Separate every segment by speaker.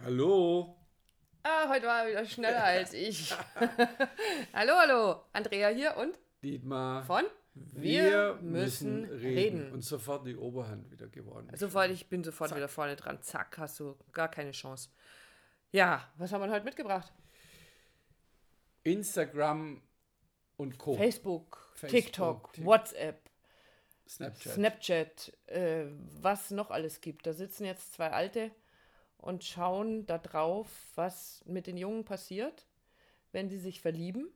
Speaker 1: Hallo.
Speaker 2: Ah, heute war er wieder schneller als ich. hallo, hallo. Andrea hier und
Speaker 1: Dietmar.
Speaker 2: von
Speaker 1: Wir, müssen reden. Und sofort die Oberhand wieder gewonnen.
Speaker 2: Sofort, ich bin sofort wieder vorne dran. Zack, hast du gar keine Chance. Ja, was haben wir heute mitgebracht?
Speaker 1: Instagram und Co.
Speaker 2: Facebook,
Speaker 1: Facebook,
Speaker 2: TikTok,
Speaker 1: Tik-
Speaker 2: WhatsApp,
Speaker 1: Snapchat.
Speaker 2: Snapchat, äh, was noch alles gibt. Da sitzen jetzt zwei Alte und schauen da drauf, was mit den Jungen passiert, wenn sie sich verlieben,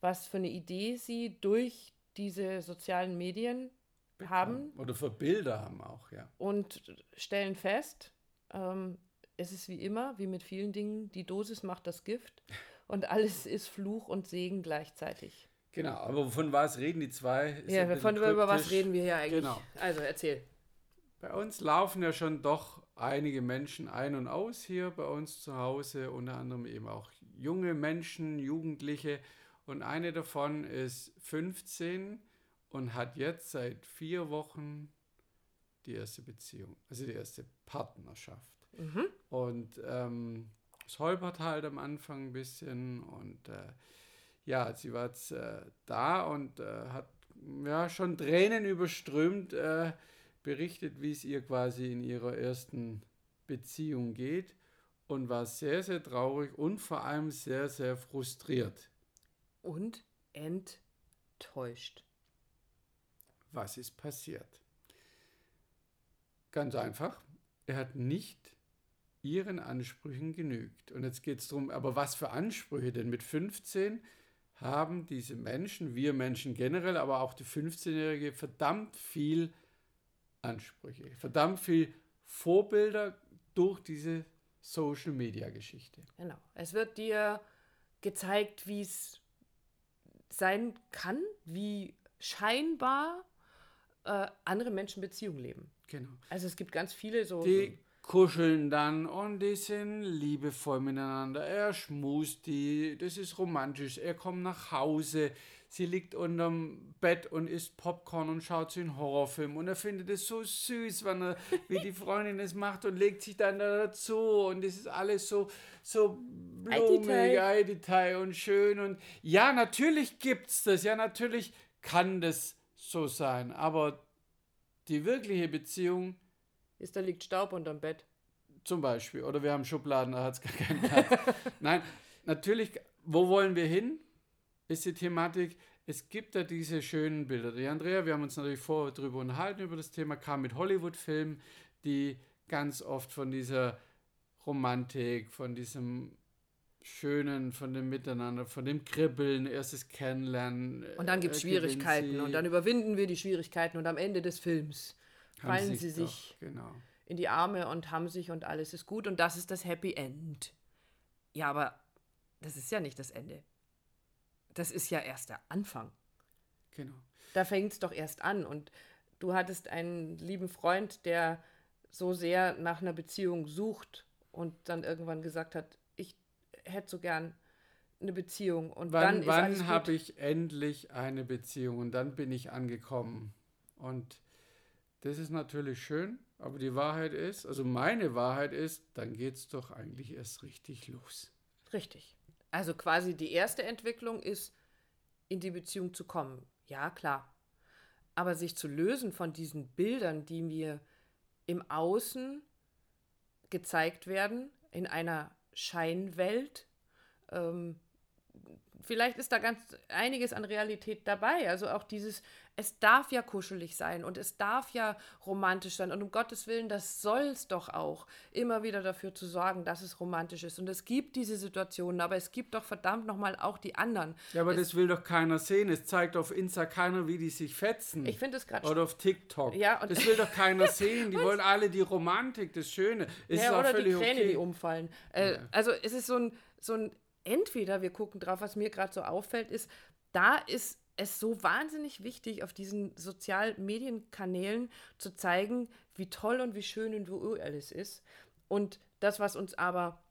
Speaker 2: was für eine Idee sie durch diese sozialen Medien haben
Speaker 1: Oder für Bilder haben auch, ja.
Speaker 2: und stellen fest, ähm, es ist wie immer, wie mit vielen Dingen, die Dosis macht das Gift und alles ist Fluch und Segen gleichzeitig.
Speaker 1: Genau, aber von was reden die zwei? Ist
Speaker 2: Ja, von über was reden wir hier eigentlich?
Speaker 1: Genau.
Speaker 2: Also erzähl.
Speaker 1: Bei uns laufen ja schon doch einige Menschen ein und aus hier bei uns zu Hause, unter anderem eben auch junge Menschen, Jugendliche. Und eine davon ist 15 und hat jetzt seit vier Wochen die erste Beziehung, also die erste Partnerschaft. Und ähm, es holpert halt am Anfang ein bisschen und äh, ja, sie war jetzt äh, da und äh, hat ja schon Tränen überströmt äh, berichtet, wie es ihr quasi in ihrer ersten Beziehung geht und war sehr, sehr traurig und vor allem sehr, sehr frustriert.
Speaker 2: Und enttäuscht.
Speaker 1: Was ist passiert? Ganz einfach, er hat nicht ihren Ansprüchen genügt. Und jetzt geht es darum, aber was für Ansprüche denn? Mit 15 haben diese Menschen, wir Menschen generell, aber auch die 15-Jährige, verdammt viel Ansprüche, verdammt viel Vorbilder durch diese Social-Media-Geschichte.
Speaker 2: Genau. Es wird dir gezeigt, wie es sein kann, wie scheinbar äh, andere Menschen Beziehungen leben.
Speaker 1: Genau.
Speaker 2: Also es gibt ganz viele so.
Speaker 1: Die kuscheln dann und die sind liebevoll miteinander. Er schmust die, das ist romantisch. Er kommt nach Hause, sie liegt unterm Bett und isst Popcorn und schaut sich einen Horrorfilm. Und er findet es so süß, wenn er, wie die Freundin es macht und legt sich dann da dazu. Und es ist alles so, so blumig, ei, Detail und schön. Und ja, natürlich gibt's das. Ja, natürlich kann das so sein. Aber die wirkliche Beziehung
Speaker 2: ist, da liegt Staub unterm Bett.
Speaker 1: zum Beispiel. Oder wir haben Schubladen, da hat es gar keinen Platz. Nein, natürlich, wo wollen wir hin? Ist die Thematik, es gibt da diese schönen Bilder. Die Andrea, wir haben uns natürlich vorher drüber unterhalten, über das Thema, kam mit Hollywood-Filmen, die ganz oft von dieser Romantik, von diesem Schönen, von dem Miteinander, von dem Kribbeln, erstes Kennenlernen.
Speaker 2: Und dann gibt es
Speaker 1: äh,
Speaker 2: Schwierigkeiten und dann überwinden wir die Schwierigkeiten und am Ende des Films fallen sie
Speaker 1: doch,
Speaker 2: sich
Speaker 1: Genau.
Speaker 2: in die Arme und haben sich und alles ist gut und das ist das Happy End. Ja, aber das ist ja nicht das Ende. Das ist ja erst der Anfang.
Speaker 1: Genau.
Speaker 2: Da fängt es doch erst an. Und du hattest einen lieben Freund, der so sehr nach einer Beziehung sucht und dann irgendwann gesagt hat, ich hätte so gern eine Beziehung. Und dann
Speaker 1: Wann,
Speaker 2: alles
Speaker 1: wann habe ich endlich eine Beziehung und dann bin ich angekommen. Und das ist natürlich schön, aber die Wahrheit ist, also meine Wahrheit ist, dann geht es doch eigentlich erst richtig los.
Speaker 2: Richtig. Also quasi die erste Entwicklung ist, in die Beziehung zu kommen. Ja, klar. Aber sich zu lösen von diesen Bildern, die mir im Außen gezeigt werden, in einer Scheinwelt, ähm, vielleicht ist da ganz einiges an Realität dabei. Also auch dieses, es darf ja kuschelig sein und es darf ja romantisch sein. Und um Gottes Willen, das soll es doch auch. Immer wieder dafür zu sorgen, dass es romantisch ist. Und es gibt diese Situationen, aber es gibt doch verdammt nochmal auch die anderen.
Speaker 1: Ja, aber
Speaker 2: es,
Speaker 1: das will doch keiner sehen. Es zeigt auf Insta keiner, wie die sich fetzen.
Speaker 2: Ich finde es gerade
Speaker 1: Oder auf TikTok.
Speaker 2: Ja, und-
Speaker 1: das will doch keiner sehen. Die wollen alle die Romantik, das Schöne. Es ist
Speaker 2: ja,
Speaker 1: auch
Speaker 2: oder die
Speaker 1: völlig
Speaker 2: Träne,
Speaker 1: okay.
Speaker 2: die umfallen. Äh, Also es ist so ein, so ein, entweder wir gucken drauf, was mir gerade so auffällt, ist, da ist es so wahnsinnig wichtig, auf diesen Sozialmedienkanälen zu zeigen, wie toll und wie schön und wie alles ist. Und das, was uns aber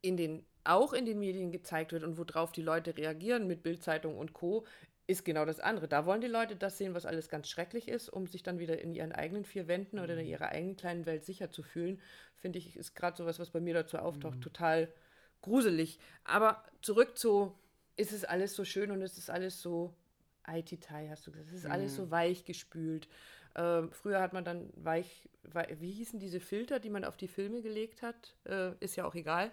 Speaker 2: in den, auch in den Medien gezeigt wird und worauf die Leute reagieren mit Bildzeitung und Co., ist genau das andere. Da wollen die Leute das sehen, was alles ganz schrecklich ist, um sich dann wieder in ihren eigenen vier Wänden oder in mhm. ihrer eigenen kleinen Welt sicher zu fühlen. Finde ich, ist gerade sowas, was bei mir dazu auftaucht, mhm. total gruselig. Aber zurück zu, ist es alles so schön und ist es alles so Aititai, hast du gesagt. Es ist mhm. alles so weich gespült. Ähm, früher hat man dann weich, weich, wie hießen diese Filter, die man auf die Filme gelegt hat? Äh, ist ja auch egal.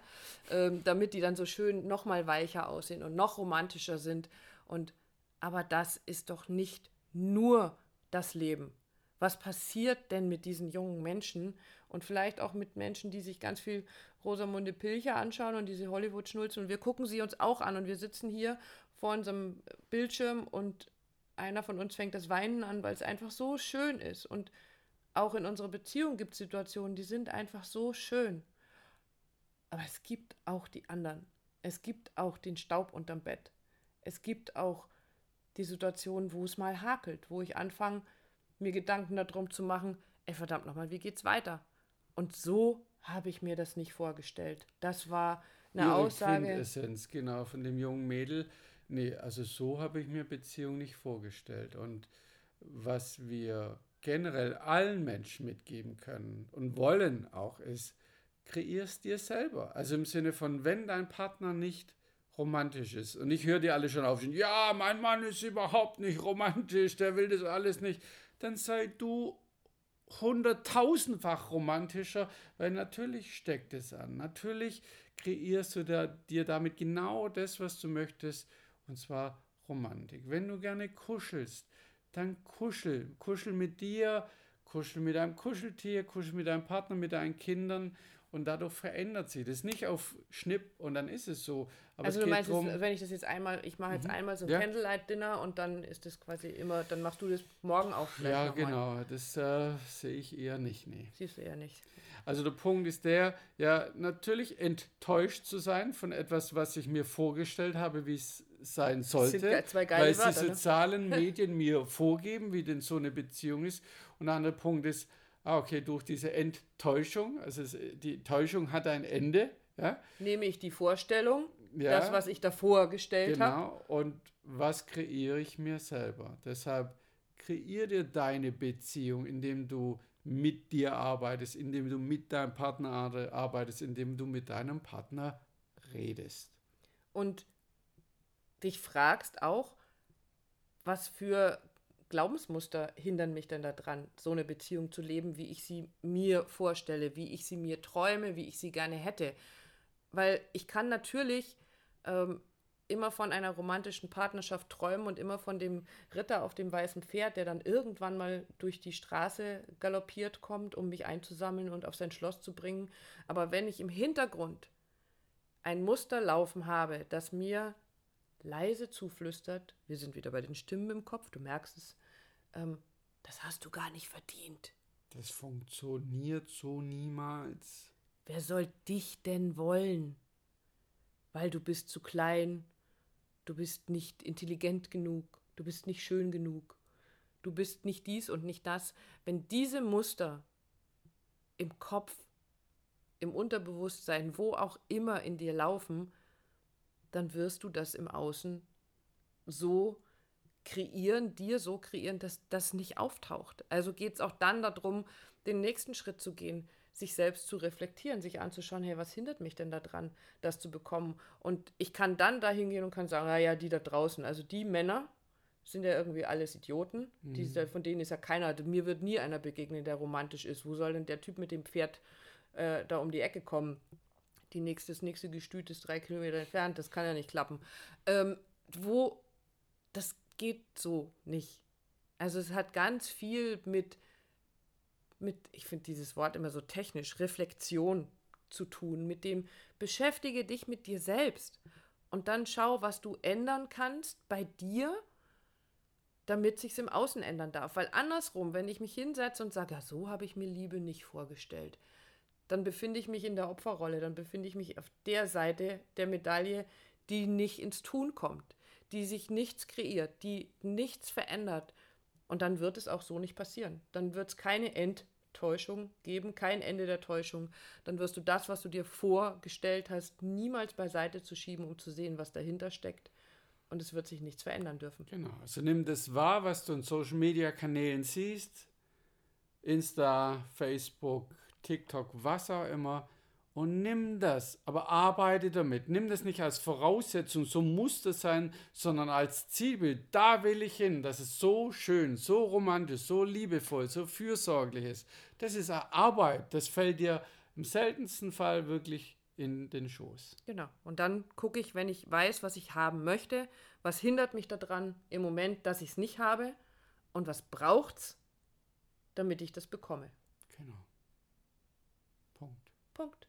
Speaker 2: Ähm, damit die dann so schön noch mal weicher aussehen und noch romantischer sind. Und aber das ist doch nicht nur das Leben. Was passiert denn mit diesen jungen Menschen und vielleicht auch mit Menschen, die sich ganz viel Rosamunde Pilcher anschauen und diese Hollywood-Schnulzen und wir gucken sie uns auch an und wir sitzen hier vor unserem Bildschirm und einer von uns fängt das Weinen an, weil es einfach so schön ist und auch in unserer Beziehung gibt es Situationen, die sind einfach so schön. Aber es gibt auch die anderen. Es gibt auch den Staub unterm Bett. Es gibt auch die Situation, wo es mal hakelt, wo ich anfange, mir Gedanken darum zu machen, ey verdammt nochmal, wie geht's weiter? Und so habe ich mir das nicht vorgestellt. Das war eine Ihre Aussage.
Speaker 1: Essenz, genau, von dem jungen Mädel. Nee, also so habe ich mir Beziehung nicht vorgestellt. Und was wir generell allen Menschen mitgeben können und wollen auch, ist, kreierst dir selber. Also im Sinne von, wenn dein Partner nicht romantisch ist. Und ich höre die alle schon aufstehen, ja, mein Mann ist überhaupt nicht romantisch, der will das alles nicht. Dann sei du hunderttausendfach romantischer, weil natürlich steckt es an. Natürlich kreierst du da, dir damit genau das, was du möchtest, und zwar Romantik. Wenn du gerne kuschelst, dann kuschel. Kuschel mit dir, kuschel mit deinem Kuscheltier, kuschel mit deinem Partner, mit deinen Kindern und dadurch verändert sich das nicht auf Schnipp und dann ist es so.
Speaker 2: Aber also du meinst, drum, wenn ich das jetzt einmal, ich mache jetzt mhm. einmal so ein ja. Candlelight-Dinner und dann ist das quasi immer, dann machst du das morgen auch
Speaker 1: vielleicht Ja, genau, mal. das äh, sehe ich eher nicht, nee.
Speaker 2: Siehst du eher nicht.
Speaker 1: Also der Punkt ist der, ja, natürlich enttäuscht zu sein von etwas, was ich mir vorgestellt habe, wie es sein sollte, weil Wörter, die ne? sozialen ne? Medien mir vorgeben, wie denn so eine Beziehung ist. Und ein anderer Punkt ist, ah, okay, durch diese Enttäuschung, also es, die Täuschung hat ein Ende. Ja?
Speaker 2: Nehme ich die Vorstellung, ja, das, was ich davor gestellt habe. Genau,
Speaker 1: und was kreiere ich mir selber? Deshalb kreiere dir deine Beziehung, indem du mit dir arbeitest, indem du mit deinem Partner arbeitest, indem du mit deinem Partner redest.
Speaker 2: Und dich fragst auch, was für Glaubensmuster hindern mich denn daran, so eine Beziehung zu leben, wie ich sie mir vorstelle, wie ich sie mir träume, wie ich sie gerne hätte. Weil ich kann natürlich ähm, immer von einer romantischen Partnerschaft träumen und immer von dem Ritter auf dem weißen Pferd, der dann irgendwann mal durch die Straße galoppiert kommt, um mich einzusammeln und auf sein Schloss zu bringen. Aber wenn ich im Hintergrund ein Muster laufen habe, das mir leise zuflüstert, wir sind wieder bei den Stimmen im Kopf, du merkst es, ähm, das hast du gar nicht verdient.
Speaker 1: Das funktioniert so niemals.
Speaker 2: Wer soll dich denn wollen? Weil du bist zu klein, du bist nicht intelligent genug, du bist nicht schön genug, du bist nicht dies und nicht das. Wenn diese Muster im Kopf, im Unterbewusstsein, wo auch immer in dir laufen, dann wirst du das im Außen so kreieren, dir so kreieren, dass das nicht auftaucht. Also geht es auch dann darum, den nächsten Schritt zu gehen, sich selbst zu reflektieren, sich anzuschauen, hey, was hindert mich denn daran, das zu bekommen? Und ich kann dann dahin gehen und kann sagen, naja, die da draußen, also die Männer sind ja irgendwie alles Idioten, mhm. die, von denen ist ja keiner, also mir wird nie einer begegnen, der romantisch ist. Wo soll denn der Typ mit dem Pferd äh, da um die Ecke kommen? Die nächste, das nächste Gestüt ist drei Kilometer entfernt, das kann ja nicht klappen. Ähm, wo, das geht so nicht. Also es hat ganz viel mit, mit ich finde dieses Wort immer so technisch, Reflexion zu tun, mit dem beschäftige dich mit dir selbst und dann schau, was du ändern kannst bei dir, damit sich's im Außen ändern darf. Weil andersrum, wenn ich mich hinsetze und sage, ja, so habe ich mir Liebe nicht vorgestellt, dann befinde ich mich in der Opferrolle, dann befinde ich mich auf der Seite der Medaille, die nicht ins Tun kommt die sich nichts kreiert, die nichts verändert. Und dann wird es auch so nicht passieren. Dann wird es keine Enttäuschung geben, kein Ende der Täuschung. Dann wirst du das, was du dir vorgestellt hast, niemals beiseite zu schieben, um zu sehen, was dahinter steckt. und es wird sich nichts verändern dürfen.
Speaker 1: Genau. Also nimm das wahr, was du in Social Media Kanälen siehst. Insta, Facebook, TikTok, was auch immer. Und nimm das, aber arbeite damit. Nimm das nicht als Voraussetzung, so muss das sein, sondern als Zielbild. Da will ich hin, dass es so schön, so romantisch, so liebevoll, so fürsorglich ist. Das ist Arbeit. Das fällt dir im seltensten Fall wirklich in den Schoß.
Speaker 2: Genau. Und dann gucke ich, wenn ich weiß, was ich haben möchte, was hindert mich daran im Moment, dass ich es nicht habe und was braucht es, damit ich das bekomme.
Speaker 1: Genau. Punkt.
Speaker 2: Punkt.